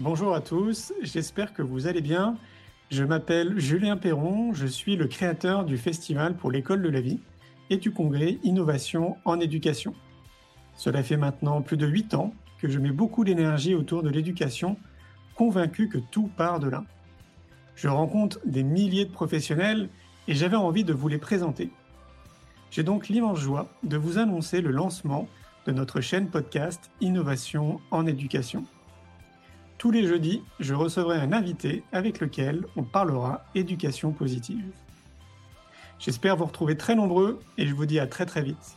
Bonjour à tous, j'espère que vous allez bien. Je m'appelle Julien Perron, je suis le créateur du Festival pour l'école de la vie et du congrès Innovation en éducation. Cela fait maintenant plus de 8 ans que je mets beaucoup d'énergie autour de l'éducation, convaincu que tout part de là. Je rencontre des milliers de professionnels et j'avais envie de vous les présenter. J'ai donc l'immense joie de vous annoncer le lancement de notre chaîne podcast Innovation en éducation. Tous les jeudis, je recevrai un invité avec lequel on parlera éducation positive. J'espère vous retrouver très nombreux et je vous dis à très très vite.